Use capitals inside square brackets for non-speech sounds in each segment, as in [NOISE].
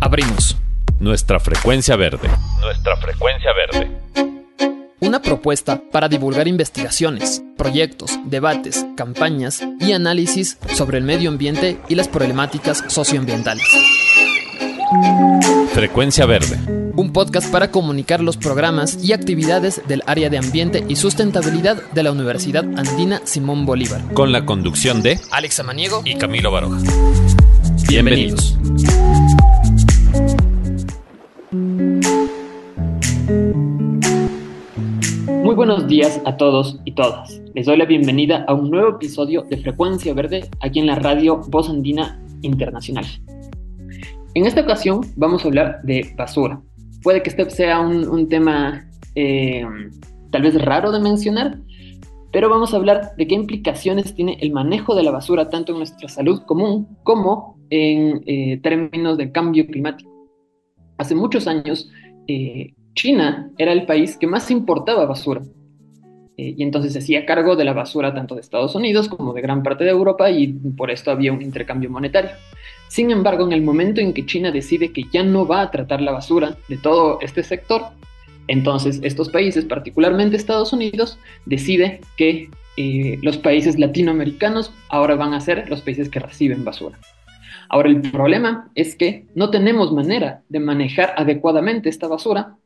Abrimos. Nuestra frecuencia verde. Nuestra frecuencia verde. Una propuesta para divulgar investigaciones, proyectos, debates, campañas y análisis sobre el medio ambiente y las problemáticas socioambientales. Frecuencia verde. Un podcast para comunicar los programas y actividades del área de ambiente y sustentabilidad de la Universidad Andina Simón Bolívar. Con la conducción de Alex Amaniego y Camilo Baroja. Bienvenidos. Muy buenos días a todos y todas. Les doy la bienvenida a un nuevo episodio de Frecuencia Verde aquí en la radio Voz Andina Internacional. En esta ocasión vamos a hablar de basura. Puede que este sea un, tema eh, tal vez raro de mencionar, pero vamos a hablar de qué implicaciones tiene el manejo de la basura tanto en nuestra salud común como en eh, términos de cambio climático. Hace muchos años, eh, China era el país que más importaba basura. Y entonces se hacía cargo de la basura tanto de Estados Unidos como de gran parte de Europa y por esto había un intercambio monetario. Sin embargo, en el momento en que China decide que ya no va a tratar la basura de todo este sector, entonces estos países, particularmente Estados Unidos, decide que eh, los países latinoamericanos ahora van a ser los países que reciben basura. Ahora el problema es que no tenemos manera de manejar adecuadamente esta basura,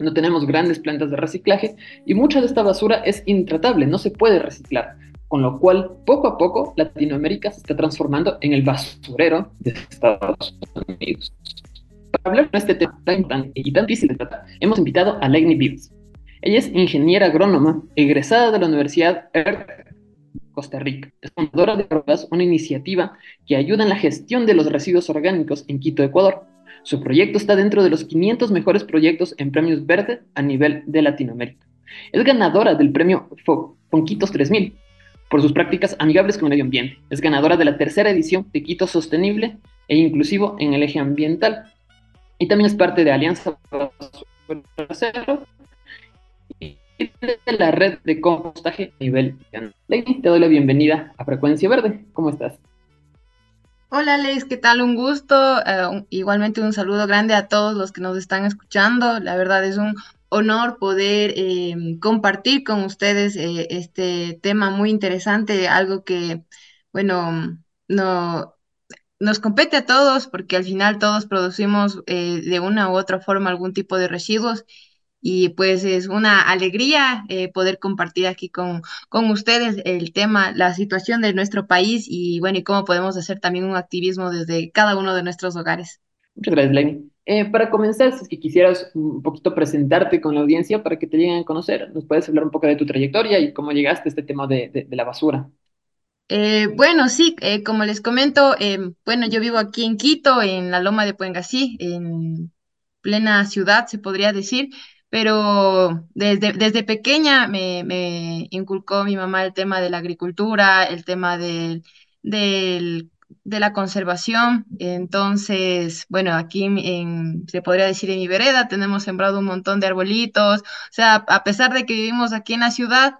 no tenemos grandes plantas de reciclaje y mucha de esta basura es intratable, no se puede reciclar con lo cual poco a poco Latinoamérica se está transformando en el basurero de Estados Unidos. Para hablar de este tema tan, y tan difícil de tratar, hemos invitado a Legni Vives. Ella es ingeniera agrónoma, egresada de la Universidad Costa Rica. Es fundadora de una iniciativa que ayuda en la gestión de los residuos orgánicos en Quito, Ecuador. Su proyecto está dentro de los 500 mejores proyectos en premios verdes a nivel de Latinoamérica. Es ganadora del premio Fonquitos 3000, por sus prácticas amigables con el medio ambiente. Es ganadora de la tercera edición de Quito Sostenible e Inclusivo en el eje ambiental. Y también es parte de Alianza Cero y de la red de compostaje a nivel Lady, te doy la bienvenida a Frecuencia Verde. ¿Cómo estás? Hola Leis, ¿qué tal? Un gusto. Eh, igualmente un saludo grande a todos los que nos están escuchando. La verdad es un honor poder em, compartir con ustedes eh, este tema muy interesante, algo que, bueno, no, nos compete a todos porque al final todos producimos eh, de una u otra forma algún tipo de residuos y pues es una alegría eh, poder compartir aquí con, con ustedes el tema, la situación de nuestro país y bueno, y cómo podemos hacer también un activismo desde cada uno de nuestros hogares. Muchas gracias, Lenny. Eh, para comenzar, si es que quisieras un poquito presentarte con la audiencia para que te lleguen a conocer, ¿nos puedes hablar un poco de tu trayectoria y cómo llegaste a este tema de, la basura? Eh, bueno, sí, eh, como les comento, bueno, yo vivo aquí en Quito, en la Loma de Puengasí, en plena ciudad, se podría decir, pero desde, desde pequeña me, me inculcó mi mamá el tema de la agricultura, el tema del, del de la conservación. Entonces, bueno, aquí en, se podría decir en mi vereda tenemos sembrado un montón de arbolitos. O sea, a pesar de que vivimos aquí en la ciudad,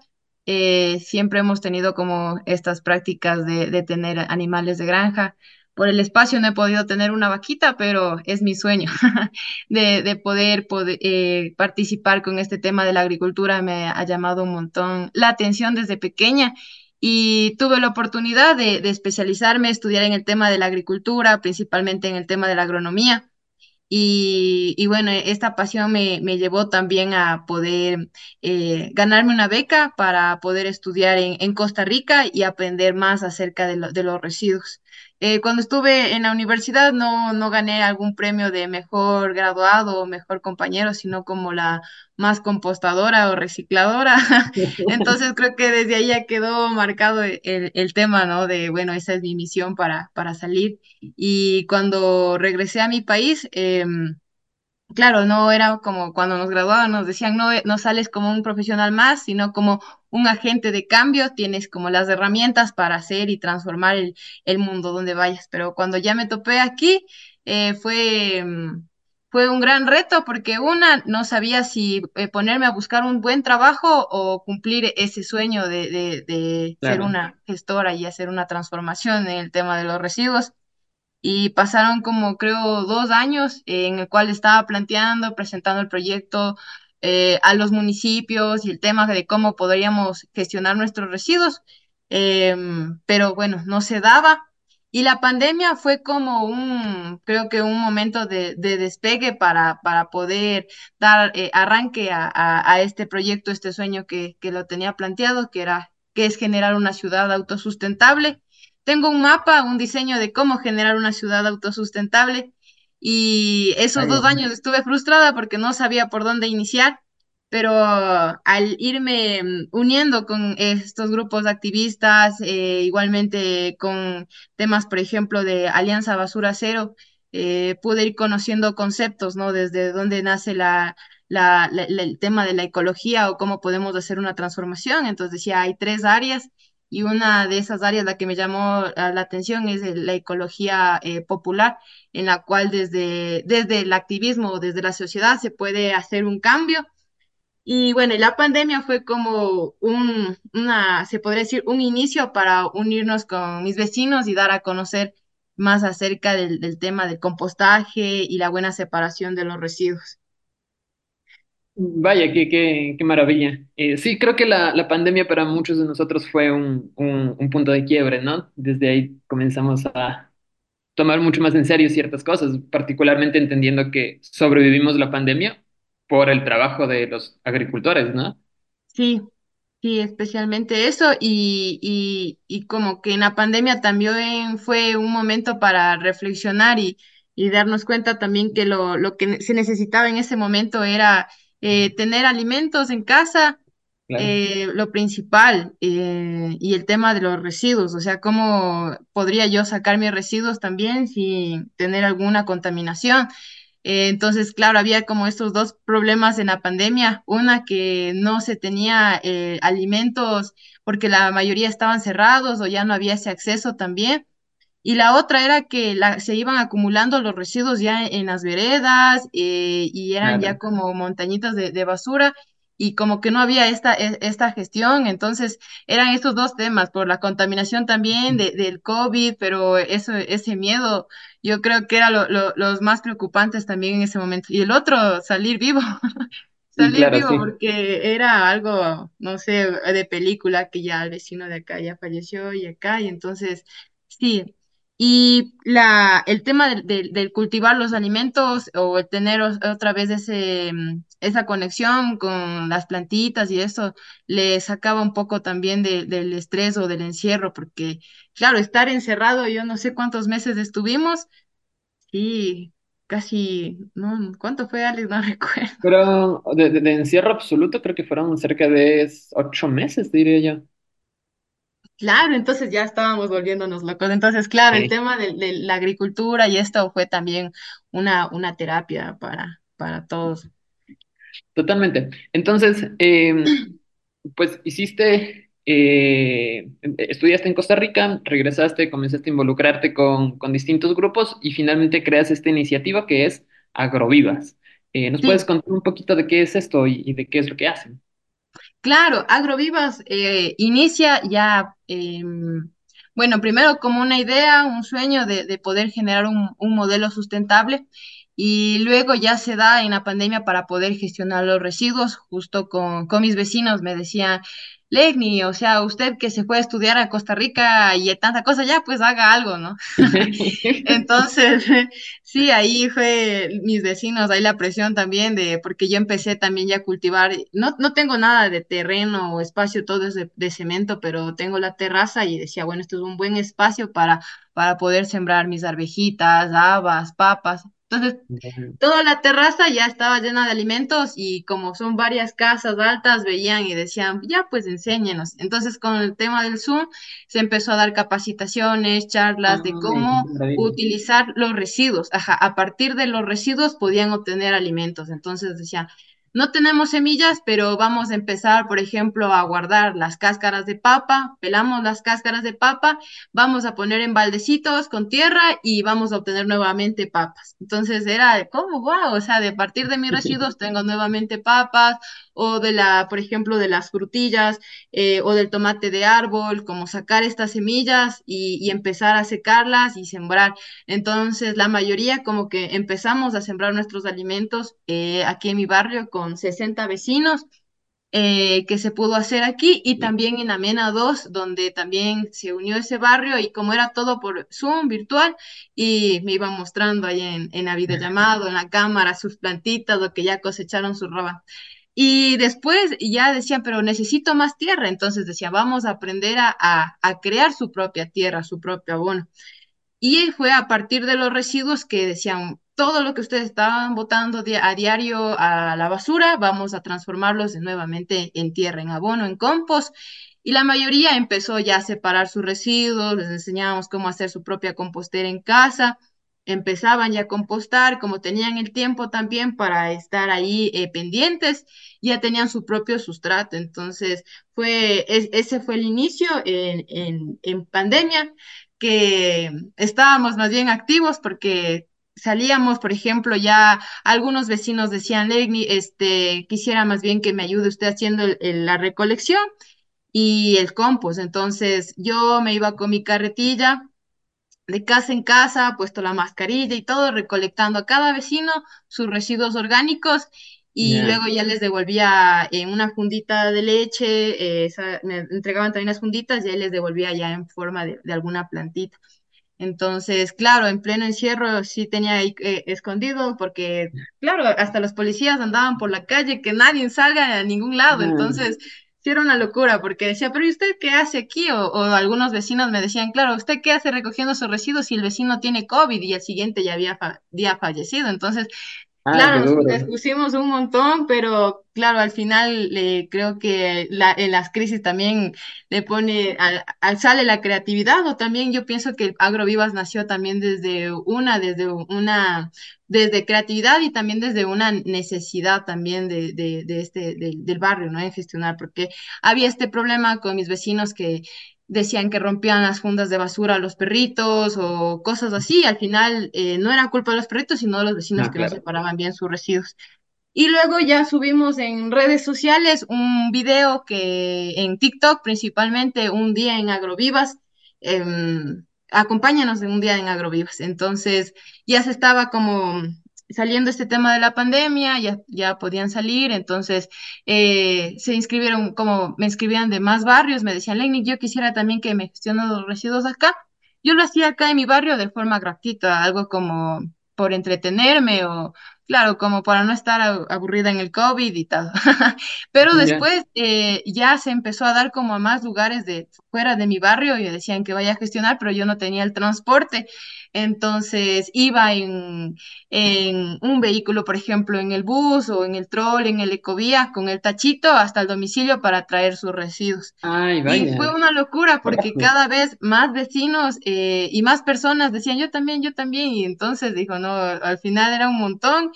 eh, siempre hemos tenido como estas prácticas de, tener animales de granja. Por el espacio no he podido tener una vaquita, pero es mi sueño [LAUGHS] de, poder, eh, participar con este tema de la agricultura. Me ha llamado un montón la atención desde pequeña y tuve la oportunidad de, especializarme, estudiar en el tema de la agricultura, principalmente en el tema de la agronomía. Y, bueno, esta pasión me, llevó también a poder eh, ganarme una beca para poder estudiar en, Costa Rica y aprender más acerca de los residuos. Eh, cuando estuve en la universidad no, no gané algún premio de mejor graduado o mejor compañero, sino como la más compostadora o recicladora. [LAUGHS] Entonces creo que desde ahí ya quedó marcado el, el, tema, ¿no? De, bueno, esa es mi misión para, para salir. Y cuando regresé a mi país, eh, claro, no era como cuando nos graduaban, nos decían, no, no sales como un profesional más, sino como un agente de cambio, tienes como las herramientas para hacer y transformar el, mundo donde vayas. Pero cuando ya me topé aquí, eh, fue, mm, fue un gran reto porque una, no sabía si eh, ponerme a buscar un buen trabajo o cumplir ese sueño de, ser una gestora y hacer una transformación en el tema de los residuos. Y pasaron como creo dos años en el cual estaba planteando, presentando el proyecto eh, a los municipios y el tema de cómo podríamos gestionar nuestros residuos, em, pero bueno, no se daba. Y la pandemia fue como un, creo que un momento de, de despegue para, para poder dar eh, arranque a, a, a este proyecto, este sueño que, que lo tenía planteado, que era, que es generar una ciudad autosustentable. Tengo un mapa, un diseño de cómo generar una ciudad autosustentable y esos Vaya. dos años estuve frustrada porque no sabía por dónde iniciar, pero al irme mm, uniendo con estos grupos de activistas, eh, igualmente con temas, por ejemplo, de Alianza Basura Cero, eh, pude ir conociendo conceptos, ¿no? Desde dónde nace la- la- la- el tema de la ecología o cómo podemos hacer una transformación. Entonces decía, hay tres áreas y una de esas áreas, la que me llamó ah, la atención, es la ecología eh, popular, en la cual desde, desde el activismo desde la sociedad se puede hacer un cambio y bueno, la pandemia fue como un, una, se podría decir, un inicio para unirnos con mis vecinos y dar a conocer más acerca del tema del compostaje y la buena separación de los residuos. Vaya, qué, qué, qué maravilla. Eh, sí, creo que la, la pandemia para muchos de nosotros fue un, un, un punto de quiebre, ¿no? Desde ahí comenzamos a tomar mucho más en serio ciertas cosas, particularmente entendiendo que sobrevivimos la pandemia por el trabajo de los agricultores, ¿no? Sí, sí, especialmente eso y, y, y como que en la pandemia también fue un momento para reflexionar y, y darnos cuenta también que lo, lo que se necesitaba en ese momento era eh, tener alimentos en casa Claro. eh, lo principal eh, y el tema de los residuos, o sea, cómo podría yo sacar mis residuos también sin tener alguna contaminación. Eh, entonces, claro, había como estos dos problemas en la pandemia, una que no se tenía alimentos porque la mayoría estaban cerrados o ya no había ese acceso también. Y la otra era que la- se iban acumulando los residuos ya en, las veredas eh, y eran ya Claro. como montañitas de, de basura y como que no había esta, e- esta gestión. Entonces eran estos dos temas, por la contaminación también de- del COVID, pero eso, ese miedo yo creo que era lo, lo- los más preocupantes también en ese momento. Y el otro, salir vivo. [LAUGHS] Salir claro, vivo sí. porque era algo, no sé, de película que ya el vecino de acá ya falleció y acá, y entonces, sí. Y la, el tema del, del cultivar los alimentos o el tener otra vez ese, mm, esa conexión con las plantitas y eso le sacaba un poco también de- del estrés o del encierro, porque claro, estar encerrado, yo no sé cuántos meses estuvimos, sí, casi, no, ¿cuánto fue, Alex? No [LAUGHS] recuerdo. Pero de, de- de encierro absoluto creo que fueron cerca de ocho meses, diría yo. Claro, entonces ya estábamos volviéndonos locos. Entonces, claro, el Sí. tema de, de la agricultura y esto fue también una, una terapia para, para todos. Totalmente. Entonces, eh, [CLEARS THROAT] pues hiciste, eh, estudiaste en Costa Rica, regresaste, comenzaste a involucrarte con, con distintos grupos y finalmente creas esta iniciativa que es Agrovivas. Eh, ¿nos puedes Sí, contar un poquito de qué es esto y, y de qué es lo que hacen? Claro, Agrovivas eh, inicia ya, em, bueno, primero como una idea, un sueño de, de poder generar un, un modelo sustentable y luego ya se da en la pandemia para poder gestionar los residuos. Justo con, con mis vecinos me decían, Legni, o sea, usted que se fue a estudiar a Costa Rica y tanta cosa, ya pues haga algo, ¿no? [LAUGHS] Entonces, sí, ahí fue mis vecinos, ahí la presión también de, porque yo empecé también ya a cultivar, no, no tengo nada de terreno o espacio, todo es de, de cemento, pero tengo la terraza y decía, bueno, esto es un buen espacio para, para poder sembrar mis arvejitas, habas, papas. Entonces, Toda la terraza ya estaba llena de alimentos y como son varias casas altas, veían y decían, ya pues enséñenos. Entonces con el tema del Zoom se empezó a dar capacitaciones, charlas de qué cómo utilizar los residuos. Ajá, a partir de los residuos podían obtener alimentos. Entonces decían, no tenemos semillas, pero vamos a empezar, por ejemplo, a guardar las cáscaras de papa, pelamos las cáscaras de papa vamos a poner en baldecitos con tierra y vamos a obtener nuevamente papas. Entonces era de, ¿cómo? Wow, o sea, de partir de mis [LAUGHS] residuos tengo nuevamente papas o de la, por ejemplo, de las frutillas eh, o del tomate de árbol, como sacar estas semillas y, y empezar a secarlas y sembrar. Entonces, la mayoría como que empezamos a sembrar nuestros alimentos eh, aquí en mi barrio con 60 vecinos eh, que se pudo hacer aquí y también en Amena 2, donde también se unió ese barrio y como era todo por Zoom virtual y me iban mostrando ahí en, en la videollamado, en la cámara, sus plantitas, lo que ya cosecharon su roba. Y después ya decían, pero necesito más tierra, entonces decía, vamos a aprender a, a, crear su propia tierra, su propio abono. Y fue a partir de los residuos que decían, todo lo que ustedes estaban botando a diario a la basura, vamos a transformarlos nuevamente en tierra, en abono, en compost. Y la mayoría empezó ya a separar sus residuos, les enseñábamos cómo hacer su propia compostera en casa, empezaban ya a compostar, como tenían el tiempo también para estar ahí eh, pendientes, ya tenían su propio sustrato. Entonces, fue, es- ese fue el inicio en, en en pandemia que estábamos más bien activos porque salíamos, por ejemplo, ya algunos vecinos decían, Legni, este, quisiera más bien que me ayude usted haciendo la recolección y el compost. Entonces yo me iba con mi carretilla de casa en casa, puesto la mascarilla y todo, recolectando a cada vecino sus residuos orgánicos y luego ya les devolvía en una fundita de leche, eh, me entregaban también las funditas y ahí les devolvía ya en forma de, de alguna plantita. Entonces, claro, en pleno encierro sí tenía ahí eh, escondido porque, claro, hasta los policías andaban por la calle, que nadie salga a ningún lado. Entonces, era una locura porque decía, pero ¿y usted qué hace aquí? O, algunos vecinos me decían, claro, ¿usted qué hace recogiendo sus residuos si el vecino tiene COVID y el siguiente ya había fallecido? Entonces, ah, Claro, nos expusimos un montón, pero claro, al final eh, creo que la, en las crisis también le pone, al, al- sale la creatividad, o también yo pienso que Agrovivas nació también desde una, desde una, desde creatividad y también desde una necesidad también de, de, de este, del del barrio, ¿no? En gestionar, porque había este problema con mis vecinos que decían que rompían las fundas de basura a los perritos o cosas así. Al final eh, no era culpa de los perritos, sino de los vecinos Ah, que no claro. separaban bien sus residuos. Y luego ya subimos en redes sociales un video que en TikTok principalmente, un día en Agrovivas, em, acompáñanos en un día en Agrovivas. Entonces ya se estaba como saliendo este tema de la pandemia, ya, ya podían salir, entonces eh, se inscribieron, como me inscribían de más barrios, me decían, Lenny, yo quisiera también que me gestionen los residuos acá. Yo lo hacía acá en mi barrio de forma gratuita, algo como por entretenerme o Claro, como para no estar aburrida en el COVID y todo. [LAUGHS] Pero después eh, ya se empezó a dar como a más lugares de fuera de mi barrio y decían que vaya a gestionar, pero yo no tenía el transporte. Entonces iba en, en un vehículo, por ejemplo, en el bus o en el troll, en el ecovía, con el tachito hasta el domicilio para traer sus residuos. Ay, Y fue una locura porque cada vez más vecinos eh, y más personas decían yo también, yo también. Y entonces dijo, no, al final era un montón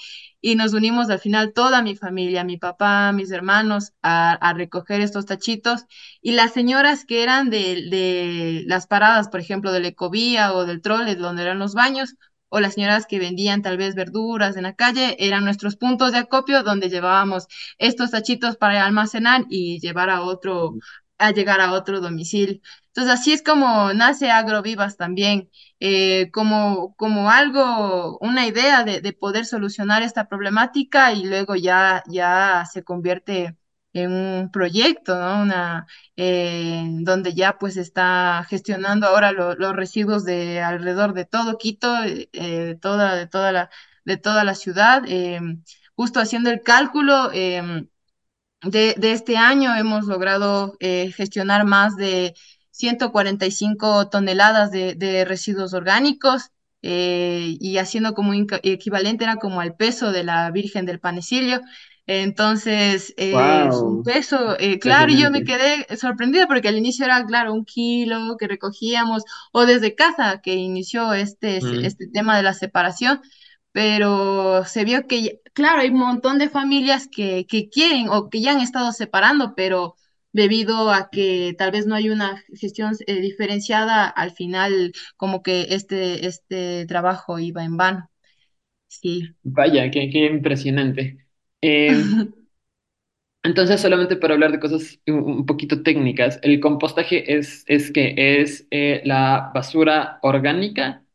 y nos unimos al final toda mi familia, mi papá, mis hermanos, a, recoger estos tachitos. Y las señoras que eran de, de las paradas, por ejemplo, del Ecovía o del Trole, donde eran los baños, o las señoras que vendían tal vez verduras en la calle, eran nuestros puntos de acopio donde llevábamos estos tachitos para almacenar y llevar a otro a llegar a otro domicilio. Entonces, así es como nace Agrovivas también, eh, como, como algo, una idea de, de poder solucionar esta problemática y luego ya, ya se convierte en un proyecto, ¿no? Una, eh, donde ya pues está gestionando ahora lo- los residuos de alrededor de todo Quito, eh, de toda, de toda la, de toda la ciudad. eh, justo haciendo el cálculo, em, de, de este año hemos logrado eh, gestionar más de 145 toneladas de, de residuos orgánicos eh, y haciendo como equivalente era como al peso de la Virgen del Panecillo. Entonces, eh, es un peso, eh, claro, y yo me quedé sorprendida porque al inicio era, claro, un kilo que recogíamos, o desde casa que inició este, Mm. este tema de la separación pero se vio que, claro, hay un montón de familias que, que quieren o que ya han estado separando, pero debido a que tal vez no hay una gestión eh, diferenciada, al final como que este, este trabajo iba en vano. Sí. Vaya, qué, qué impresionante. Eh, [LAUGHS] Entonces, solamente para hablar de cosas un poquito técnicas, el compostaje es, es que es eh, la basura orgánica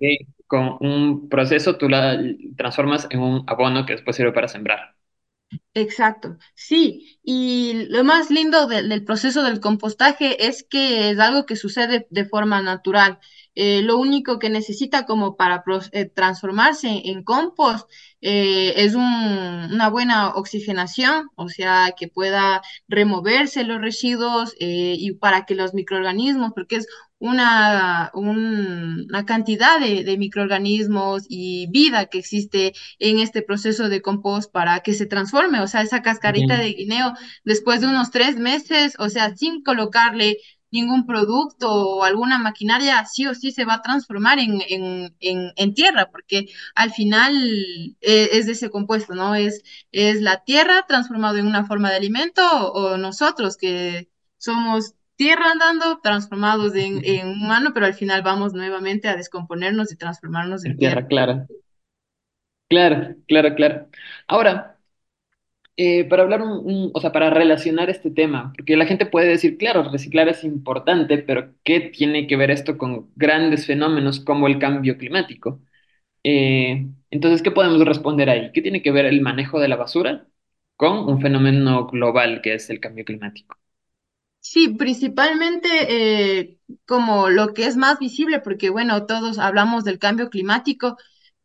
que con un proceso tú la transformas en un abono que después sirve para sembrar. Exacto, sí, y lo más lindo de- del proceso del compostaje es que es algo que sucede de forma natural. Eh, lo único que necesita como para eh, transformarse en compost eh, es un- una buena oxigenación, o sea, que pueda removerse los residuos y para que los microorganismos, porque es una, un- una cantidad de, de microorganismos y vida que existe en este proceso de compost para que se transforme, o sea, esa cascarita Bien. de guineo después de unos tres meses, o sea, sin colocarle ningún producto o alguna maquinaria, sí o sí se va a transformar en, en, en, en tierra, porque al final eh, es de ese compuesto, ¿no? Es, es la tierra transformada en una forma de alimento o, o nosotros que somos tierra andando, transformados en, en humano, pero al final vamos nuevamente a descomponernos y transformarnos en tierra. tierra, claro. Claro, claro, claro. Ahora, eh, para hablar un, un- o sea, para relacionar este tema, porque la gente puede decir, claro, reciclar es importante, pero ¿qué tiene que ver esto con grandes fenómenos como el cambio climático? Eh, entonces, ¿qué podemos responder ahí? ¿Qué tiene que ver el manejo de la basura con un fenómeno global que es el cambio climático? Sí, principalmente eh, como lo que es más visible, porque bueno, todos hablamos del cambio climático,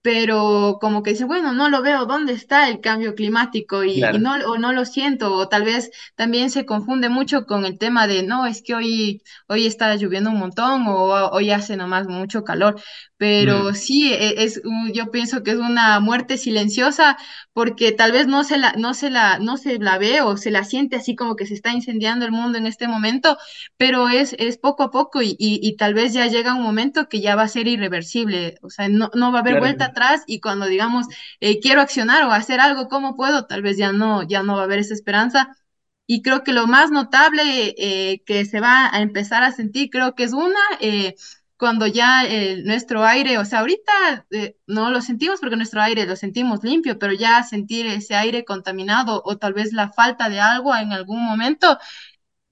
pero como que dice, bueno, no lo veo, ¿dónde está el cambio climático? Y, y no, o no lo siento, o tal vez también se confunde mucho con el tema de, no, es que hoy, hoy está lloviendo un montón o hoy hace nomás mucho calor, pero Mm, sí, e- es, yo pienso que es una muerte silenciosa porque tal vez no se la, no se la, no se la ve o se la siente así como que se está incendiando el mundo en este momento, pero es, es poco a poco y, y, y tal vez ya llega un momento que ya va a ser irreversible, o sea, no, no va a haber claro, vuelta atrás y cuando digamos eh, quiero accionar o hacer algo, ¿cómo puedo? Tal vez ya no, ya no va a haber esa esperanza. Y creo que lo más notable eh, que se va a empezar a sentir, creo que es una, eh, cuando ya eh, nuestro aire, o sea, ahorita eh, no lo sentimos porque nuestro aire lo sentimos limpio, pero ya sentir ese aire contaminado o tal vez la falta de algo en algún momento,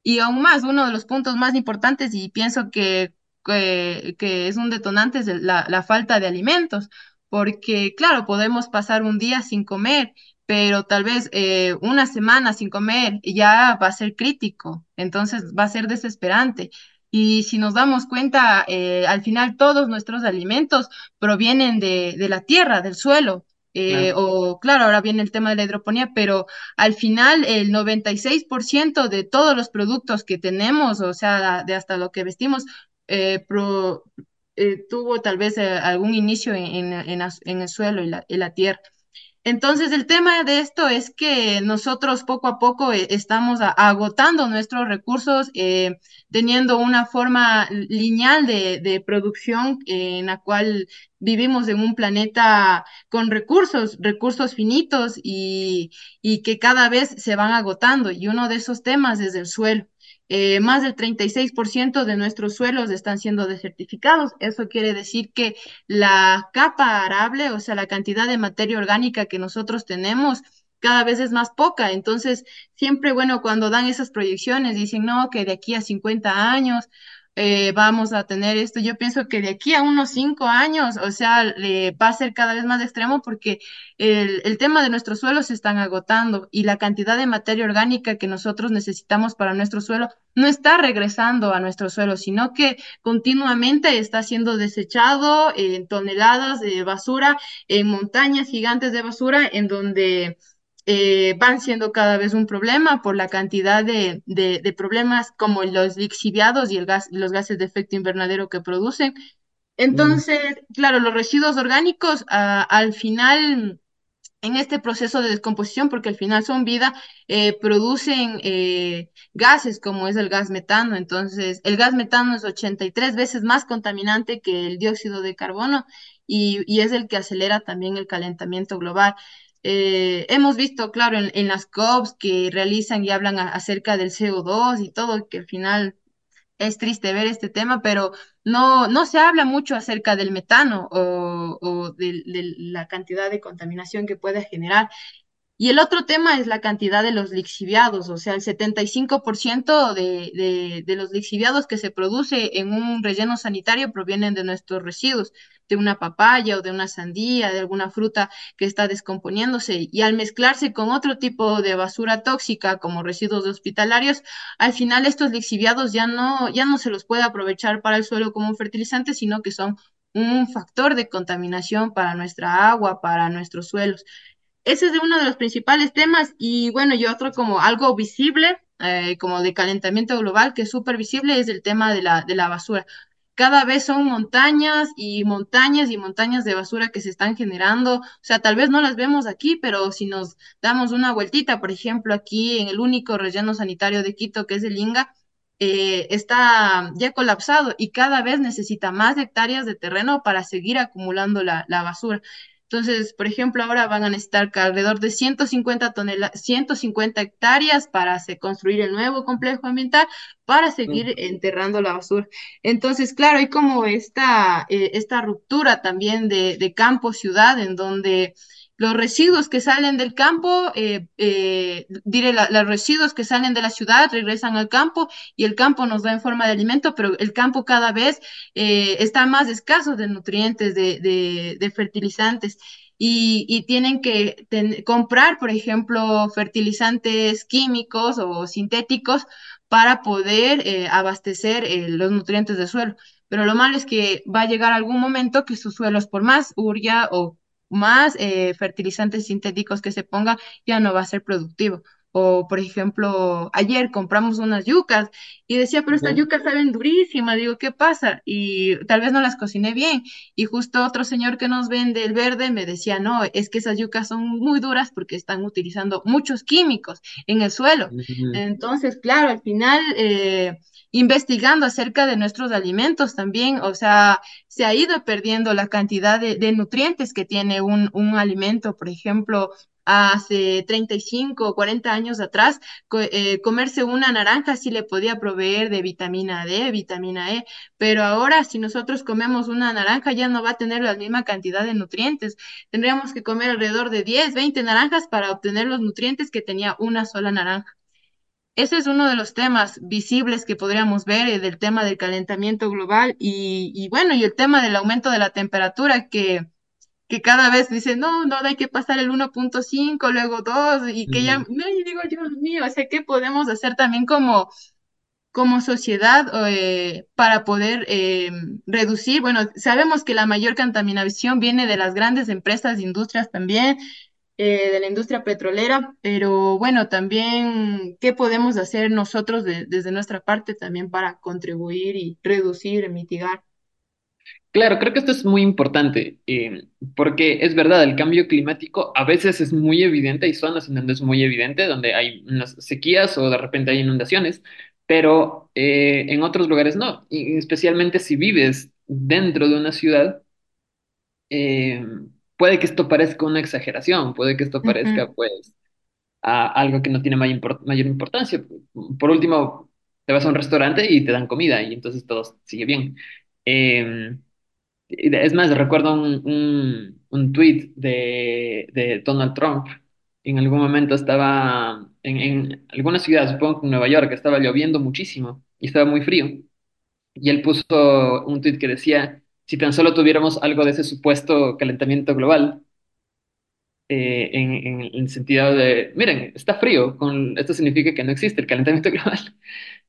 y aún más, uno de los puntos más importantes, y pienso que, que, que es un detonante, es la, la falta de alimentos, porque claro, podemos pasar un día sin comer, pero tal vez eh, una semana sin comer ya va a ser crítico, entonces va a ser desesperante. Y si nos damos cuenta, eh, al final todos nuestros alimentos provienen de, de la tierra, del suelo. eh, claro. o claro, ahora viene el tema de la hidroponía, pero al final, el 96% de todos los productos que tenemos, o sea, de hasta lo que vestimos, eh, pro- tuvo tal vez algún inicio en, en- en las- en el suelo y la, y la tierra. Entonces, el tema de esto es que nosotros poco a poco eh, estamos agotando nuestros recursos, eh, teniendo una forma lineal de, de producción eh, en la cual vivimos en un planeta con recursos, recursos finitos y, y que cada vez se van agotando. Y uno de esos temas es el suelo. Eh, más del 36% de nuestros suelos están siendo desertificados. Eso quiere decir que la capa arable, o sea, la cantidad de materia orgánica que nosotros tenemos, cada vez es más poca. Entonces, siempre, bueno, cuando dan esas proyecciones, dicen, no, que de aquí a 50 años eh, vamos a tener esto. Yo pienso que de aquí a unos 5 años, o sea, eh, va a ser cada vez más extremo porque el, el tema de nuestros suelos se están agotando y la cantidad de materia orgánica que nosotros necesitamos para nuestro suelo no está regresando a nuestro suelo, sino que continuamente está siendo desechado en toneladas de basura, en montañas gigantes de basura, en donde eh, van siendo cada vez un problema por la cantidad de, de, problemas como los lixiviados y el gas, los gases de efecto invernadero que producen. Entonces, claro, los residuos orgánicos ah, al final en este proceso de descomposición, porque al final son vida, eh, producen eh, gases como es el gas metano. Entonces, el gas metano es 83 veces más contaminante que el dióxido de carbono y, y es el que acelera también el calentamiento global. Eh, hemos visto, claro, en, las COPs que realizan y hablan acerca del CO2 y todo, que al final es triste ver este tema, pero no, no se habla mucho acerca del metano o, o de, de la cantidad de contaminación que puede generar. Y el otro tema es la cantidad de los lixiviados, o sea, el 75% de, de, de los lixiviados que se produce en un relleno sanitario provienen de nuestros residuos, de una papaya o de una sandía, de alguna fruta que está descomponiéndose. Y al mezclarse con otro tipo de basura tóxica, como residuos hospitalarios, al final estos lixiviados ya no, ya no se los puede aprovechar para el suelo como un fertilizante, sino que son un factor de contaminación para nuestra agua, para nuestros suelos. Ese es uno de los principales temas y bueno, y otro como algo visible, eh, como de calentamiento global, que es súper visible, es el tema de la, de la basura. Cada vez son montañas y montañas y montañas de basura que se están generando. O sea, tal vez no las vemos aquí, pero si nos damos una vueltita, por ejemplo, aquí en el único relleno sanitario de Quito, que es el Inga, eh, está ya colapsado y cada vez necesita más hectáreas de terreno para seguir acumulando la, la basura. Entonces, por ejemplo, ahora van a necesitar alrededor de 150 toneladas, 150 hectáreas para se construir el nuevo complejo ambiental para seguir enterrando la basura. Entonces, claro, hay como esta, eh, esta ruptura también de, de campo-ciudad en donde los residuos que salen del campo, eh, eh, diré, los residuos que salen de la ciudad regresan al campo y el campo nos da en forma de alimento, pero el campo cada vez eh, está más escaso de nutrientes, de, fertilizantes. Y, tienen que comprar, por ejemplo, fertilizantes químicos o sintéticos para poder abastecer los nutrientes del suelo. Pero lo malo es que va a llegar algún momento que sus suelos, por más uria o más eh, fertilizantes sintéticos que se ponga, ya no va a ser productivo. O, por ejemplo, ayer compramos unas yucas y decía, pero estas yucas saben durísimas. Digo, ¿qué pasa? Y tal vez no las cociné bien. Y justo otro señor que nos vende el verde me decía, no, es que esas yucas son muy duras porque están utilizando muchos químicos en el suelo. Entonces, claro, al final... Eh, investigando acerca de nuestros alimentos también, o sea, se ha ido perdiendo la cantidad de, nutrientes que tiene un, alimento, por ejemplo, hace 35 o 40 años atrás, eh, comerse una naranja sí le podía proveer de vitamina D, vitamina E, pero ahora si nosotros comemos una naranja ya no va a tener la misma cantidad de nutrientes. Tendríamos que comer alrededor de 10, 20 naranjas para obtener los nutrientes que tenía una sola naranja. Ese es uno de los temas visibles que podríamos ver, eh, del tema del calentamiento global y, y, bueno, y el tema del aumento de la temperatura que, que cada vez dicen, no, no, hay que pasar el 1.5, luego 2 y que ya, no, y digo, Dios mío, o sea, ¿qué podemos hacer también como, como sociedad eh, para poder eh, reducir? Bueno, sabemos que la mayor contaminación viene de las grandes empresas, industrias también, eh, de la industria petrolera, pero bueno, también qué podemos hacer nosotros de, desde nuestra parte también para contribuir y reducir, mitigar. Claro, creo que esto es muy importante, eh, porque es verdad, el cambio climático a veces es muy evidente, hay zonas en donde es muy evidente, donde hay unas sequías o de repente hay inundaciones, pero eh, en otros lugares no, y especialmente si vives dentro de una ciudad. Eh, puede que esto parezca una exageración, puede que esto parezca, uh -huh. pues, a algo que no tiene mayor, import mayor, importancia. Por último, te vas a un restaurante y te dan comida y entonces todo sigue bien. Eh, es más, recuerdo un, un, un tweet de, de, Donald Trump. En algún momento estaba en, en alguna ciudad, supongo que en Nueva York, estaba lloviendo muchísimo y estaba muy frío. Y él puso un tweet que decía, si tan solo tuviéramos algo de ese supuesto calentamiento global, eh, en, en, el sentido de, miren, está frío, con, esto significa que no existe el calentamiento [LAUGHS] global.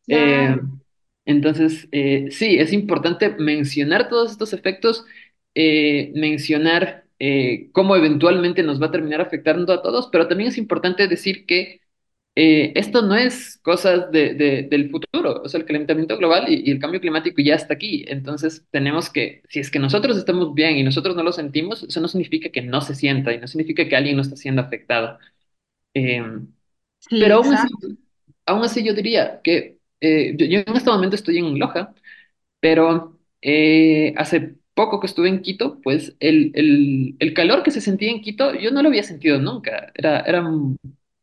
Eh, entonces, eh, sí, es importante mencionar todos estos efectos, mencionar cómo eventualmente nos va a terminar afectando a todos, pero también es importante decir que eh, esto no es cosas de, de, del futuro, o sea, el calentamiento global y, y, el cambio climático ya está aquí. Entonces, tenemos que, si es que nosotros estamos bien y nosotros no lo sentimos, eso no significa que no se sienta y no significa que alguien no está siendo afectado. Eh, sí, pero aún así, aún así, yo diría que eh, yo, yo, en este momento estoy en Loja, pero eh, hace poco que estuve en Quito, pues el, el, el calor que se sentía en Quito, yo no lo había sentido nunca. Era, era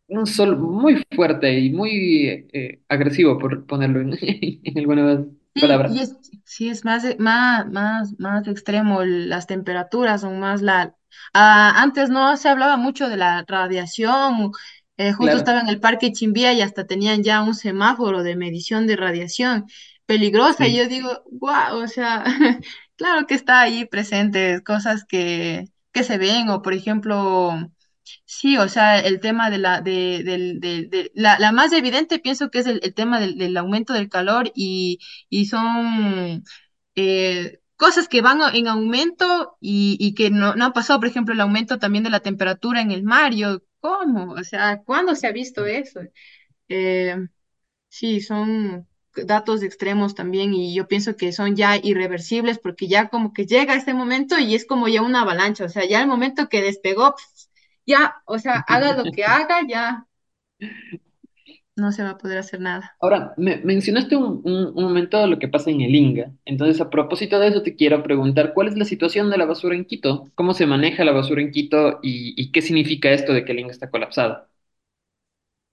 un sol muy fuerte y muy eh, agresivo, por ponerlo en, [LAUGHS] en alguna vez. Sí, y palabra. es, sí es más, más, más, más extremo, las temperaturas son más la... ah, antes no se hablaba mucho de la radiación, eh, justo Claro, estaba en el Parque Chimbía y hasta tenían ya un semáforo de medición de radiación peligrosa y yo digo, wow, o sea, [LAUGHS] claro que está ahí presente, cosas que, que se ven o por ejemplo... Sí, o sea, el tema de la, de, de- de- la, la más evidente pienso que es el, el tema del, del aumento del calor y, y son eh, cosas que van en aumento y, y que no, no ha pasado, por ejemplo, el aumento también de la temperatura en el mar. Yo, ¿cómo? O sea, ¿cuándo se ha visto eso? Eh, sí, son datos extremos también y yo pienso que son ya irreversibles porque ya como que llega este momento y es como ya una avalancha, o sea, ya el momento que despegó, ya, o sea, [LAUGHS] haga lo que haga, ya no se va a poder hacer nada. Ahora, me, mencionaste un, un- un momento lo que pasa en el Inga. Entonces, a propósito de eso, te quiero preguntar, ¿cuál es la situación de la basura en Quito? ¿Cómo se maneja la basura en Quito y, y qué significa esto de que el Inga está colapsado?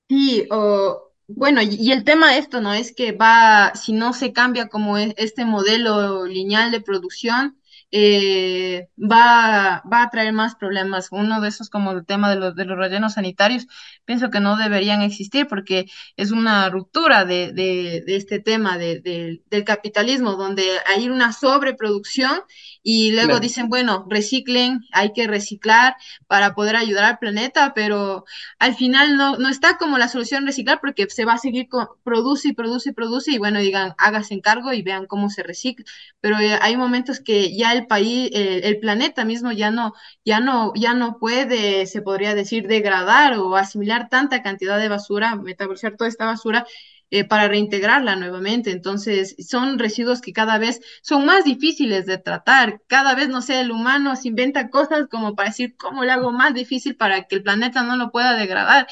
Sí, o bueno, y, y el tema de esto, ¿no? Es que va, si no se cambia como es este modelo lineal de producción, eh, va, va a traer más problemas. Uno de esos, como el tema de los, de los rellenos sanitarios, pienso que no deberían existir porque es una ruptura de, de, de este tema de, de- del capitalismo, donde hay una sobreproducción y luego Claro. dicen, bueno, reciclen, hay que reciclar para poder ayudar al planeta, pero al final no, no está como la solución reciclar porque se va a seguir con, produce y produce y produce y bueno, digan, hágase encargo y vean cómo se recicla. Pero eh, hay momentos que ya el país, eh, el planeta mismo ya no, ya no, ya no puede, se podría decir, degradar o asimilar tanta cantidad de basura, metabolizar toda esta basura. eh, para reintegrarla nuevamente. Entonces, son residuos que cada vez son más difíciles de tratar. Cada vez, no sé, el humano se inventa cosas como para decir cómo le hago más difícil para que el planeta no lo pueda degradar.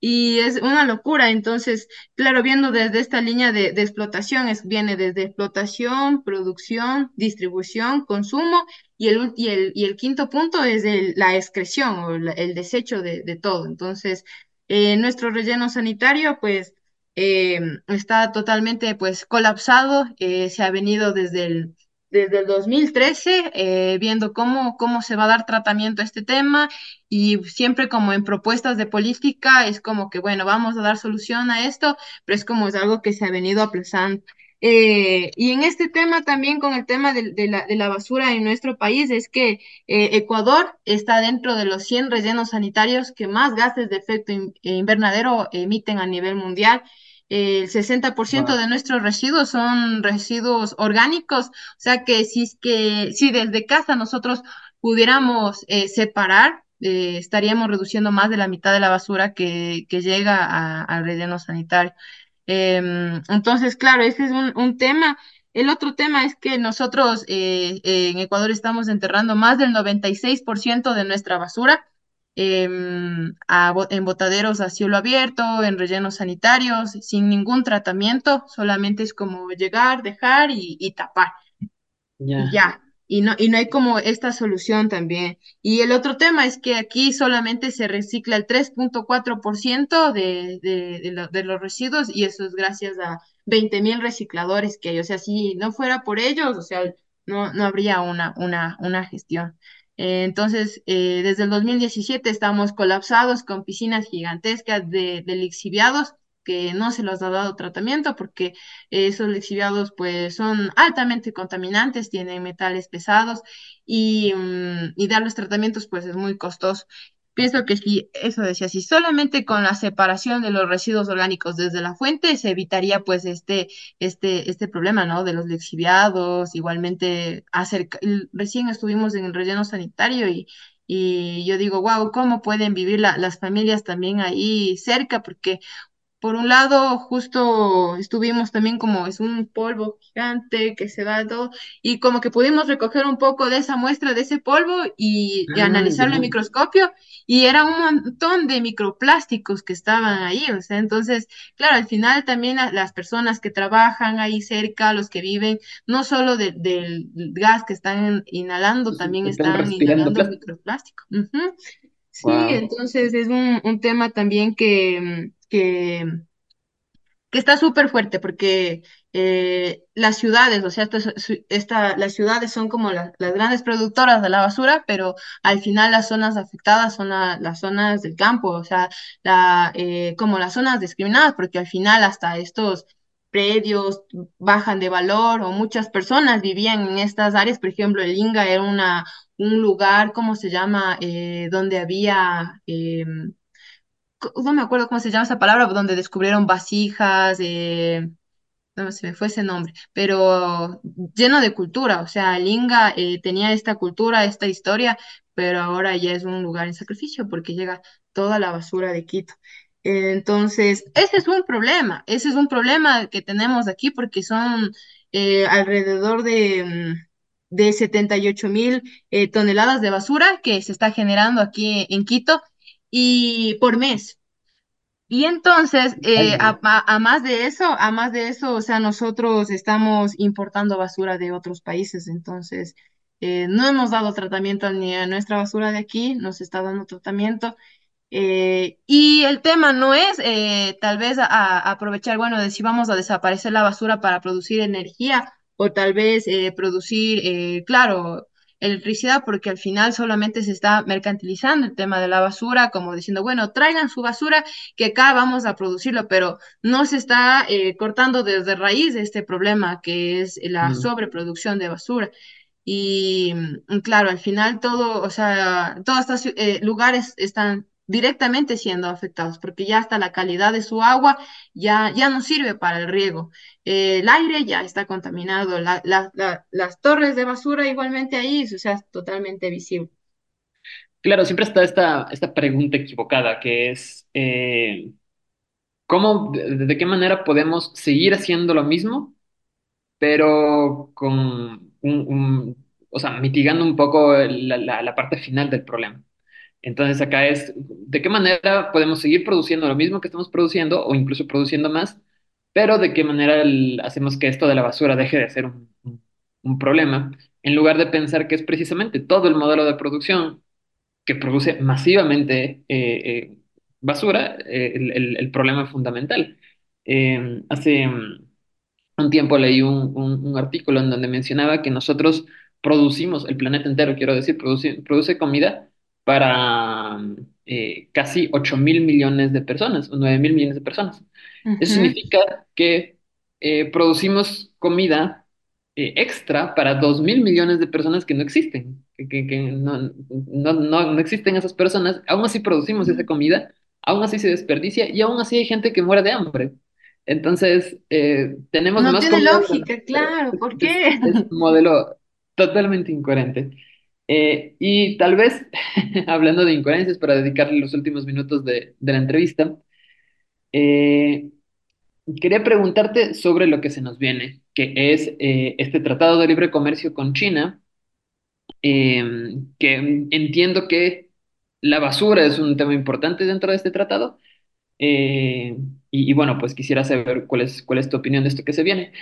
Y es una locura. Entonces, claro, viendo desde esta línea de, explotación, es, viene desde explotación, producción, distribución, consumo, y el, y el, y el quinto punto es el- la excreción o el desecho de, de todo. Entonces, eh, nuestro relleno sanitario, pues, eh, está totalmente, pues, colapsado. eh, se ha venido desde el desde el 2013, eh, viendo cómo, cómo se va a dar tratamiento a este tema y siempre como en propuestas de política es como que, bueno, vamos a dar solución a esto, pero es como es algo que se ha venido aplazando. Eh, y en este tema también con el tema de, de la, de la basura en nuestro país es que eh, Ecuador está dentro de los 100 rellenos sanitarios que más gases de efecto in- invernadero emiten a nivel mundial. El 60% Wow. de nuestros residuos son residuos orgánicos, o sea que si es que si desde casa nosotros pudiéramos eh, separar, eh, estaríamos reduciendo más de la mitad de la basura que, que llega a- al relleno sanitario. Em, entonces, claro, ese es un, un tema. El otro tema es que nosotros eh, en Ecuador estamos enterrando más del 96% de nuestra basura em, a en botaderos a cielo abierto, en rellenos sanitarios, sin ningún tratamiento, solamente es como llegar, dejar y, y tapar y Ya, ya. Y no, y no hay como esta solución también. Y el otro tema es que aquí solamente se recicla el 3.4% de, de, de, lo- de los residuos y eso es gracias a 20.000 recicladores que hay. O sea, si no fuera por ellos, o sea, no, no habría una, una, una gestión. Eh, entonces, eh, desde el 2017 estamos colapsados con piscinas gigantescas de, lixiviados que no se los ha dado tratamiento porque esos lixiviados pues son altamente contaminantes, tienen metales pesados y, mm, y darles tratamientos pues es muy costoso. Pienso que si, eso decía, si solamente con la separación de los residuos orgánicos desde la fuente se evitaría pues este, este, este problema, ¿no? De los lixiviados, igualmente acerca, recién estuvimos en el relleno sanitario y, y yo digo, wow, ¿cómo pueden vivir la- las familias también ahí cerca? Porque por un lado, justo estuvimos también como es un polvo gigante que se da todo, y como que pudimos recoger un poco de esa muestra de ese polvo y, y Ah, analizarlo en microscopio, y era un montón de microplásticos que estaban ahí, o sea, entonces, claro, al final también la- las personas que trabajan ahí cerca, los que viven, no solo de- del gas que están inhalando, también están inhalando plástico. microplástico. Sí, Wow. entonces es un, un tema también que, que, que está súper fuerte porque eh, las ciudades, o sea, esto esta, las ciudades son como las grandes productoras de la basura, pero al final las zonas afectadas son las zonas del campo, o sea, la, eh, como las zonas discriminadas, porque al final hasta estos predios bajan de valor o muchas personas vivían en estas áreas, por ejemplo, el Inga era una, un lugar, ¿cómo se llama?, eh, donde había... No me acuerdo cómo se llama esa palabra, donde descubrieron vasijas, eh, no se me fue ese nombre, pero lleno de cultura, o sea, Linga eh, tenía esta cultura, esta historia, pero ahora ya es un lugar en sacrificio porque llega toda la basura de Quito. Entonces, ese es un problema, ese es un problema que tenemos aquí porque son eh, alrededor de, mm, de 78 mil toneladas de basura que se está generando aquí en Quito y por mes. Y entonces, eh, a, más de eso, a más de eso, o sea, nosotros estamos importando basura de otros países, entonces eh, no hemos dado tratamiento ni a nuestra basura de aquí, nos está dando tratamiento. Eh, y el tema no es tal vez aprovechar, bueno, de si vamos a desaparecer la basura para producir energía o tal vez producir, claro, electricidad porque al final solamente se está mercantilizando el tema de la basura, como diciendo, bueno, traigan su basura que acá vamos a producirlo, pero no se está eh, cortando desde raíz este problema que es la sobreproducción de basura. Y mm, claro, al final todo, o sea, todos estos eh, lugares están directamente siendo afectados, porque ya hasta la calidad de su agua ya, ya no sirve para el riego. Eh, el aire ya está contaminado, las torres de basura igualmente ahí, o sea, es totalmente visible. Claro, siempre está esta, esta pregunta equivocada, que es, eh, ¿cómo, de, qué manera podemos seguir haciendo lo mismo, pero con o sea, mitigando un poco la parte final del problema? Entonces acá es, ¿de qué manera podemos seguir produciendo lo mismo que estamos produciendo o incluso produciendo más? Pero de qué manera hacemos que esto de la basura deje de ser un, un, problema, en lugar de pensar que es precisamente todo el modelo de producción que produce masivamente eh, eh, basura eh, el, el, problema fundamental. hace mm, un tiempo leí un, un, artículo en donde mencionaba que nosotros producimos, el planeta entero, quiero decir, produce, produce comida para eh, casi 8 mil millones de personas, o 9 mil millones de personas. Eso significa que eh, producimos comida eh, extra para 2 mil millones de personas que no existen, que, no, no, no, existen esas personas, aún así producimos esa comida, aún así se desperdicia y aún así hay gente que muere de hambre. Entonces, tenemos no más... tiene lógica, claro, ¿por qué? es un modelo totalmente incoherente. Eh, y tal vez, [LAUGHS] hablando de incoherencias, para dedicarle los últimos minutos de, la entrevista, eh, quería preguntarte sobre lo que se nos viene, que es eh, este Tratado de Libre Comercio con China, que entiendo que la basura es un tema importante dentro de este tratado. y, bueno, pues quisiera saber cuál es, cuál es tu opinión de esto que se viene.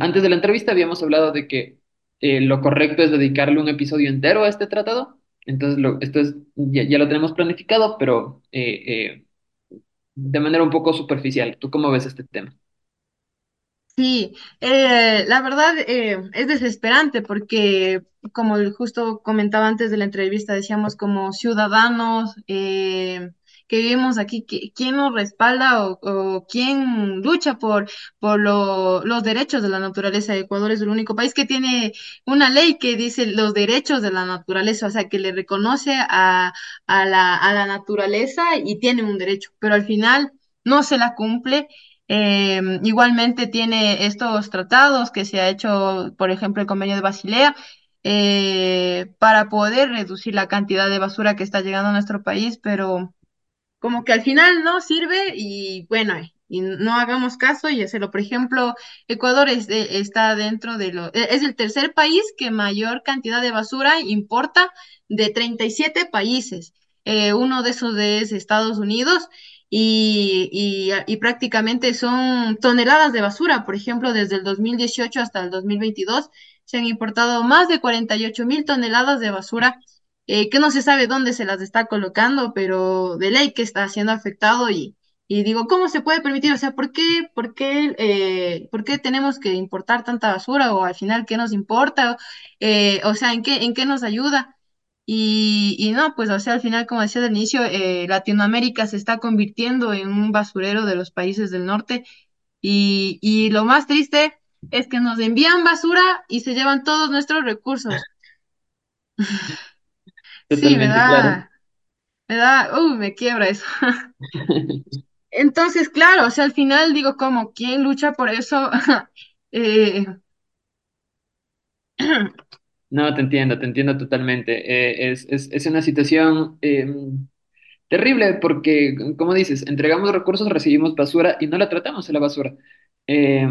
antes de la entrevista habíamos hablado de que eh, lo correcto es dedicarle un episodio entero a este tratado. Entonces, esto es, ya, lo tenemos planificado, pero eh, eh, de manera un poco superficial. ¿Tú cómo ves este tema? Sí, la verdad es desesperante porque, como justo comentaba antes de la entrevista, decíamos como ciudadanos, que vivimos aquí, ¿quién nos respalda o, quién lucha por, por los derechos de la naturaleza? Ecuador es el único país que tiene una ley que dice los derechos de la naturaleza, o sea, que le reconoce a, la, a la naturaleza y tiene un derecho, pero al final no se la cumple. Eh, igualmente tiene estos tratados que se ha hecho, por ejemplo, el convenio de Basilea, eh, para poder reducir la cantidad de basura que está llegando a nuestro país, pero como que al final no sirve y bueno, y no hagamos caso y hacerlo. Por ejemplo, Ecuador es está dentro de lo, e, es el tercer país que mayor cantidad de basura importa de 37 países. Eh, uno de esos es Estados Unidos y, y, y, prácticamente son toneladas de basura. Por ejemplo, desde el 2018 hasta el 2022 se han importado más de 48 mil toneladas de basura eh, que no se sabe dónde se las está colocando, pero de ley que está siendo afectado y, digo, ¿cómo se puede permitir? O sea, ¿por qué, por qué, eh, por qué tenemos que importar tanta basura? O al final, ¿qué nos importa? Eh, o sea, ¿en qué, en qué nos ayuda? Y, y no, pues, o sea, al final, como decía al inicio, eh, Latinoamérica se está convirtiendo en un basurero de los países del norte. Y, y lo más triste es que nos envían basura y se llevan todos nuestros recursos. [LAUGHS] Sí, me claro. da, me da, uy, me quiebra eso. [LAUGHS] [LAUGHS] Entonces, claro, o sea, al final digo, como, ¿quién lucha por eso? [LAUGHS] Eh, No, te entiendo, te entiendo totalmente. Eh, es, es, es una situación eh, terrible porque, como dices, entregamos recursos, recibimos basura y no la tratamos a la basura. Eh,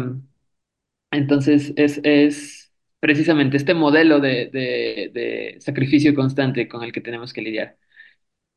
entonces, es, es precisamente este modelo de, de, de sacrificio constante con el que tenemos que lidiar.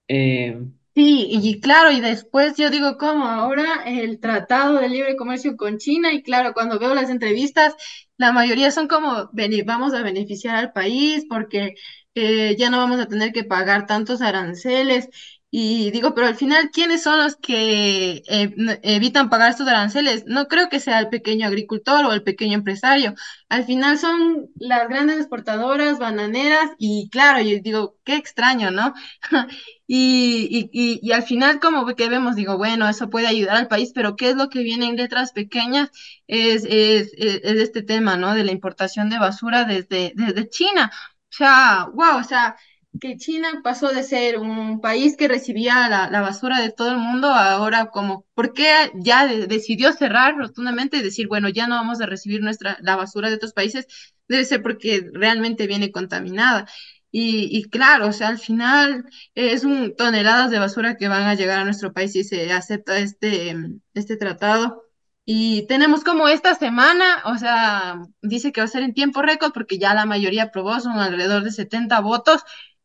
Eh, Sí, y claro, y después yo digo, ¿cómo? Ahora el Tratado de Libre Comercio con China, y claro, cuando veo las entrevistas, la mayoría son como, "Bene- vamos a beneficiar al país porque eh, ya no vamos a tener que pagar tantos aranceles. Y digo, pero al final, ¿quiénes son los que eh, evitan pagar estos aranceles? No creo que sea el pequeño agricultor o el pequeño empresario. Al final son las grandes exportadoras, bananeras, y claro, yo digo, qué extraño, ¿no? [LAUGHS] Y, y, y, y al final, como que vemos, digo, bueno, eso puede ayudar al país, pero ¿qué es lo que viene en letras pequeñas? Es, es, es, es este tema, ¿no? De la importación de basura desde, desde China. O sea, wow, o sea, que China pasó de ser un país que recibía la, la basura de todo el mundo, ahora como, ¿por qué ya de- decidió cerrar rotundamente y decir, bueno, ya no vamos a recibir nuestra, la basura de otros países? Debe ser porque realmente viene contaminada. Y, y claro, o sea, al final es un toneladas de basura que van a llegar a nuestro país si se acepta este, este tratado. Y tenemos como esta semana, o sea, dice que va a ser en tiempo récord porque ya la mayoría aprobó, son alrededor de 70 votos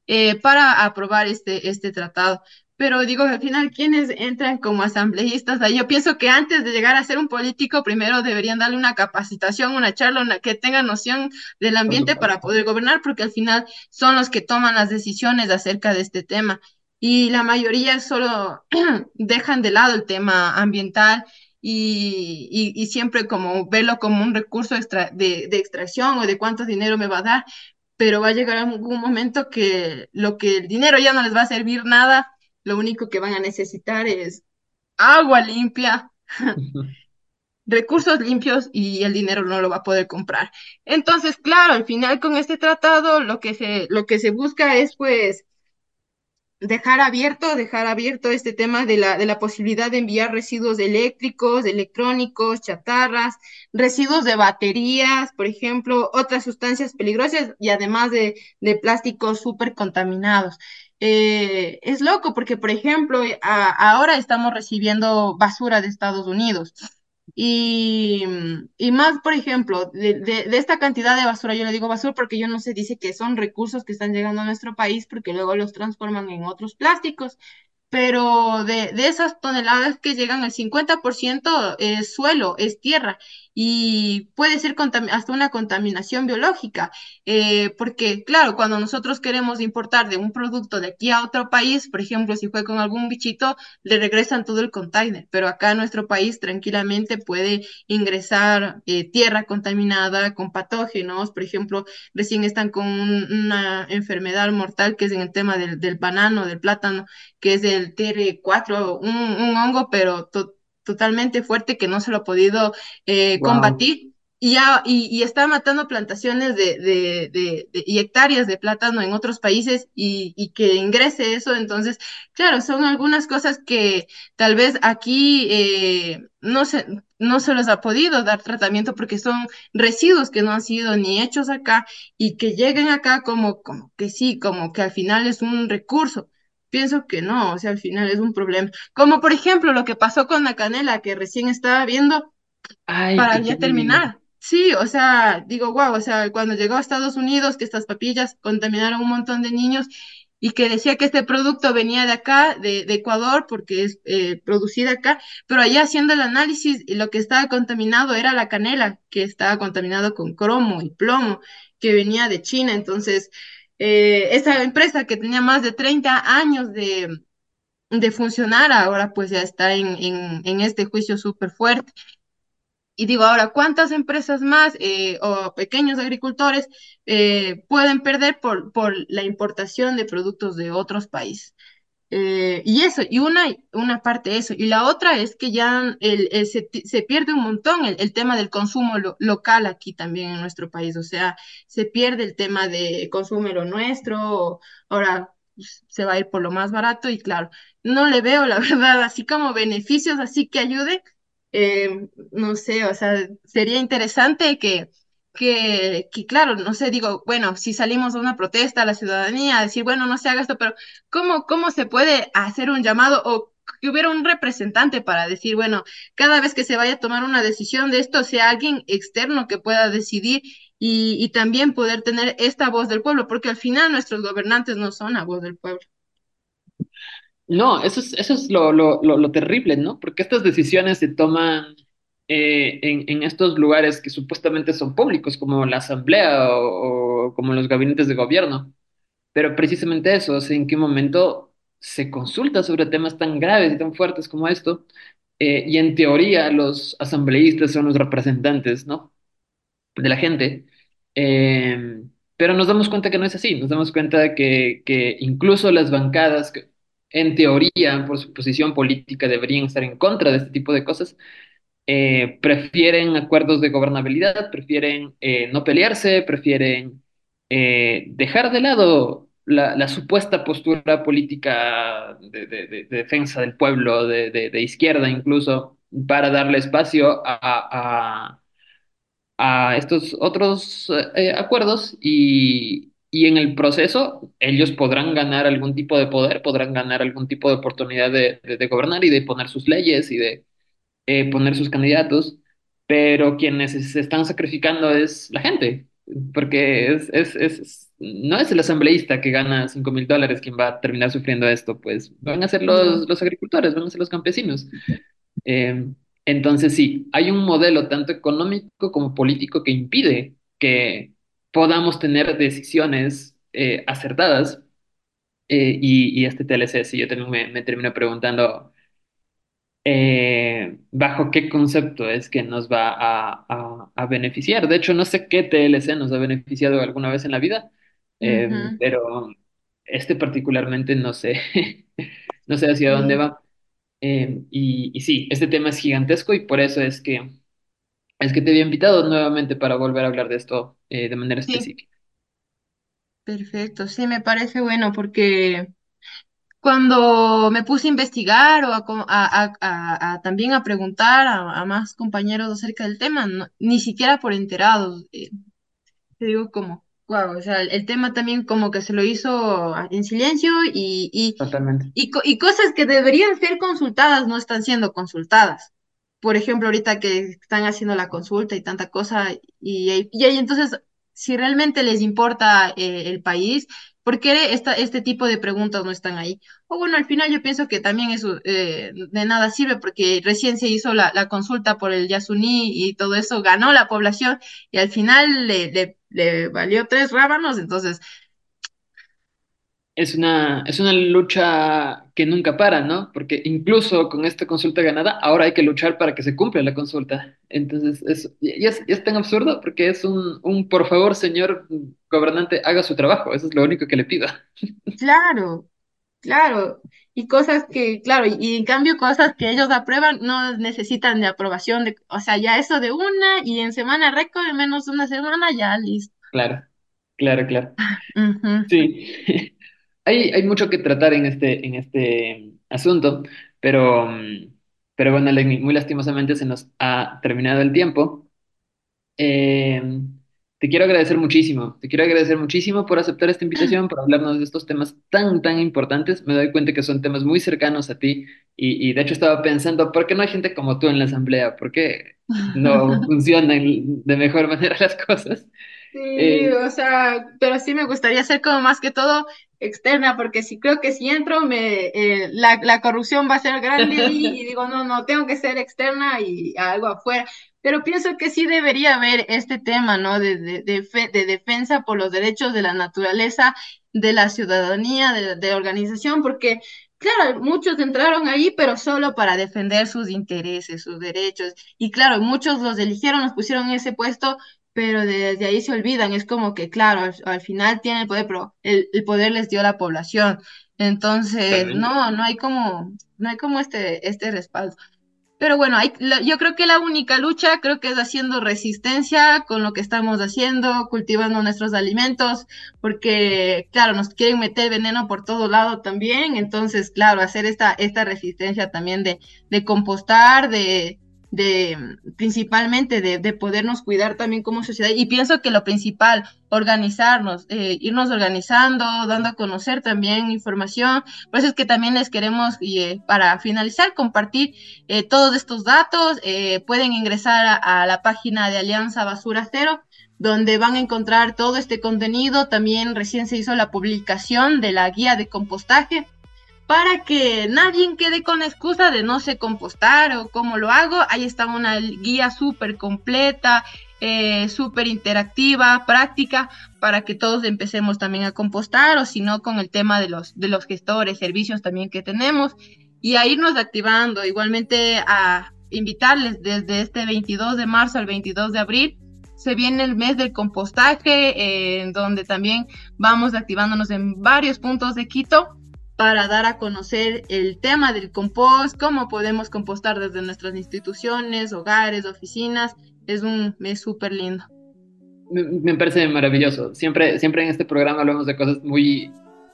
eh, para aprobar este, este tratado. Pero digo, al final, ¿quiénes entran como asambleístas? Yo pienso que antes de llegar a ser un político, primero deberían darle una capacitación, una charla, una, que tengan noción del ambiente para poder gobernar, porque al final son los que toman las decisiones acerca de este tema. Y la mayoría solo [CLEARS THROAT] dejan de lado el tema ambiental y, y, y siempre como verlo como un recurso extra, de, de extracción o de cuánto dinero me va a dar, pero va a llegar algún momento que lo que el dinero ya no les va a servir nada, lo único que van a necesitar es agua limpia, [LAUGHS] recursos limpios y el dinero no lo va a poder comprar. Entonces, claro, al final con este tratado lo que se, lo que se busca es pues dejar abierto, dejar abierto este tema de la, de la posibilidad de enviar residuos eléctricos, electrónicos, chatarras, residuos de baterías, por ejemplo, otras sustancias peligrosas y además de, de plásticos súper contaminados. Eh, es loco porque, por ejemplo, a- ahora estamos recibiendo basura de Estados Unidos. Y, y más, por ejemplo, de, de, esta cantidad de basura, yo le digo basura porque yo no sé, dice que son recursos que están llegando a nuestro país porque luego los transforman en otros plásticos pero de, de esas toneladas que llegan, el 50% es suelo, es tierra, y puede ser hasta una contaminación biológica, eh, porque claro, cuando nosotros queremos importar de un producto de aquí a otro país, por ejemplo, si fue con algún bichito, le regresan todo el container, pero acá en nuestro país tranquilamente puede ingresar eh, tierra contaminada con patógenos, por ejemplo, recién están con un- una enfermedad mortal que es en el tema del, del banano, del plátano que es el TR4, un, un hongo, pero totalmente fuerte que no se lo ha podido eh, Wow. combatir. Y, ya, y, y está matando plantaciones de, de, de, de- y hectáreas de plátano en otros países y, y que ingrese eso. Entonces, claro, son algunas cosas que tal vez aquí eh, no se, no se les ha podido dar tratamiento porque son residuos que no han sido ni hechos acá y que lleguen acá como, como que sí, como que al final es un recurso. Pienso que no, o sea, al final es un problema. Como por ejemplo lo que pasó con la canela que recién estaba viendo Ay, para ya terminar. Sí, o sea, digo, wow, o sea, cuando llegó a Estados Unidos, que estas papillas contaminaron un montón de niños y que decía que este producto venía de acá, de, de Ecuador, porque es eh, producida acá, pero allá haciendo el análisis, y lo que estaba contaminado era la canela, que estaba contaminado con cromo y plomo, que venía de China. Entonces, eh, esa empresa que tenía más de 30 años de de funcionar, ahora pues ya está en, en, este juicio súper fuerte. Y digo, ahora, ¿cuántas empresas más eh, o pequeños agricultores eh, pueden perder por, por la importación de productos de otros países? Eh, y eso, y una, una parte eso. Y la otra es que ya el, se, se, pierde un montón el, el tema del consumo lo, local aquí también en nuestro país. O sea, se pierde el tema de consumo lo nuestro. Ahora pues, se va a ir por lo más barato y claro, no le veo la [LAUGHS] verdad así como beneficios, así que ayude eh, no sé, o sea, sería interesante que, que, que, claro, no sé, digo, bueno, si salimos a una protesta a la ciudadanía, decir, bueno, no se haga esto, pero ¿cómo, cómo se puede hacer un llamado o que hubiera un representante para decir, bueno, cada vez que se vaya a tomar una decisión de esto, sea alguien externo que pueda decidir y, y también poder tener esta voz del pueblo, porque al final nuestros gobernantes no son la voz del pueblo. No, eso es, eso es lo, lo, lo, lo terrible, ¿no? Porque estas decisiones se toman eh, en, en estos lugares que supuestamente son públicos, como la asamblea o, o como los gabinetes de gobierno. Pero precisamente eso, o sea, en qué momento se consulta sobre temas tan graves y tan fuertes como esto, eh, y en teoría los asambleístas son los representantes, ¿no? de la gente. Eh, pero nos damos cuenta que no es así, nos damos cuenta que, que incluso las bancadas, que en teoría, por su posición política, deberían estar en contra de este tipo de cosas, eh, prefieren acuerdos de gobernabilidad, prefieren eh, no pelearse, prefieren eh, dejar de lado la, supuesta postura política de, de- de- de defensa del pueblo, de, izquierda incluso, para darle espacio a, estos otros acuerdos y, en el proceso ellos podrán ganar algún tipo de poder, podrán ganar algún tipo de oportunidad de- de gobernar y de poner sus leyes y de eh, poner sus candidatos, pero quienes se están sacrificando es la gente, porque es, es, es, no es el asambleísta que gana cinco mil dólares quien va a terminar sufriendo esto, pues van a ser los, los agricultores, van a ser los campesinos. Eh, entonces, sí, hay un modelo tanto económico como político que impide que podamos tener decisiones eh, acertadas. eh, y, y este TLC, sí, yo también me, me termino preguntando eh, bajo qué concepto es que nos va a, a- a beneficiar. De hecho, no sé qué TLC nos ha beneficiado alguna vez en la vida, eh, Ujú, pero este particularmente no sé, [LAUGHS] no sé hacia dónde Sí, va. Eh, y, y sí, este tema es gigantesco y por eso es que, es que te había invitado nuevamente para volver a hablar de esto eh, de manera sí, específica. perfecto. Sí, me parece bueno porque cuando me puse a investigar o a, a- a- a- también a preguntar a, más compañeros acerca del tema, no- ni siquiera por enterados, eh, te digo como, wow, o sea, el, el tema también como que se lo hizo en silencio y, y, Totalmente. y, y cosas que deberían ser consultadas no están siendo consultadas. Por ejemplo, ahorita que están haciendo la consulta y tanta cosa, y, y, ahí entonces, si realmente les importa eh, el país, ¿por qué esta, este tipo de preguntas no están ahí? O bueno, al final yo pienso que también eso eh, de nada sirve porque recién se hizo la, la consulta por el Yasuní y todo eso, ganó la población y al final le, le, le valió tres rábanos, entonces, Es una, es una lucha que nunca para, ¿no? Porque incluso con esta consulta ganada, ahora hay que luchar para que se cumpla la consulta. Entonces, es, ya es, ya es tan absurdo porque es un, un, por favor, señor gobernante, haga su trabajo. Eso es lo único que le pido. [LAUGHS] claro. Claro, y cosas que, claro, y, y en cambio cosas que ellos aprueban no necesitan de aprobación, de, o sea, ya eso de una y en semana récord, en menos de una semana, ya listo. Claro, claro, claro. [LAUGHS] Ujú, Sí, hay, hay mucho que tratar en este, en este asunto, pero, pero bueno, Lenny, muy lastimosamente se nos ha terminado el tiempo. Eh, te quiero agradecer muchísimo, te quiero agradecer muchísimo por aceptar esta invitación, por hablarnos de estos temas tan, tan importantes. Me doy cuenta que son temas muy cercanos a ti y, y de hecho estaba pensando, ¿por qué no hay gente como tú en la asamblea? ¿Por qué no [LAUGHS] funcionan de mejor manera las cosas? Sí, Eh, o sea, pero sí me gustaría ser como más que todo externa, porque si creo que si entro, me, eh, la, la corrupción va a ser grande [LAUGHS] y digo, no, no, tengo que ser externa y algo afuera. Pero pienso que sí debería haber este tema, ¿no? De, de, de, fe- de defensa por los derechos de la naturaleza, de la ciudadanía, de, de organización, porque claro, muchos entraron ahí, pero solo para defender sus intereses, sus derechos. Y claro, muchos los eligieron, los pusieron en ese puesto, pero desde ahí se olvidan. Es como que, claro, al, final tienen el poder, pero el, el, poder les dio la población. Entonces, no, no hay como, no hay como este, este respaldo. Pero bueno, hay, yo creo que la única lucha creo que es haciendo resistencia con lo que estamos haciendo, cultivando nuestros alimentos, porque claro, nos quieren meter veneno por todo lado también, entonces claro, hacer esta, esta resistencia también de, de compostar, de, de principalmente de, de, podernos cuidar también como sociedad. Y pienso que lo principal, organizarnos, eh, irnos organizando, dando a conocer también información. Por eso es que también les queremos, eh, para finalizar, compartir eh, todos estos datos. pueden ingresar a, la página de Alianza Basura Cero donde van a encontrar todo este contenido. También recién se hizo la publicación de la guía de compostaje para que nadie quede con excusa de no sé compostar o cómo lo hago. Ahí está una guía súper completa, eh, súper interactiva, práctica, para que todos empecemos también a compostar o si no con el tema de los, de los gestores, servicios también que tenemos y a irnos activando. Igualmente a invitarles desde este 22 de marzo al 22 de abril. Se viene el mes del compostaje, en donde también vamos activándonos en varios puntos de Quito para dar a conocer el tema del compost, cómo podemos compostar desde nuestras instituciones, hogares, oficinas. Es un mes súper lindo. Me, parece maravilloso. Siempre, siempre en este programa hablamos de cosas muy,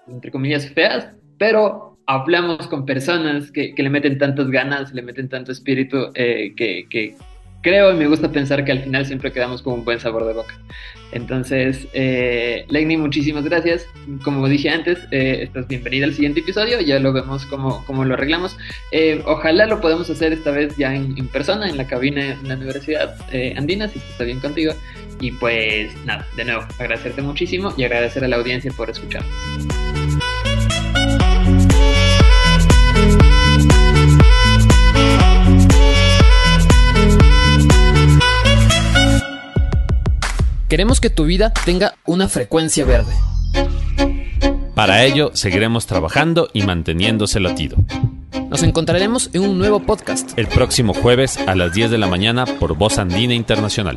entre comillas, feas, pero hablamos con personas que, le meten tantas ganas, le meten tanto espíritu, eh, que, que, creo y me gusta pensar que al final siempre quedamos con un buen sabor de boca. Entonces, eh, muchísimas gracias. Como dije antes, eh, estás bienvenida al siguiente episodio, ya lo vemos cómo, cómo lo arreglamos. Eh, ojalá lo podamos hacer esta vez ya en, en persona, en la cabina en la Universidad eh, Andina, si está bien contigo. Y pues nada, de nuevo, agradecerte muchísimo y agradecer a la audiencia por escucharnos. Queremos que tu vida tenga una frecuencia verde. Para ello, seguiremos trabajando y manteniéndose latido. Nos encontraremos en un nuevo podcast. El próximo jueves a las 10 de la mañana por Voz Andina Internacional.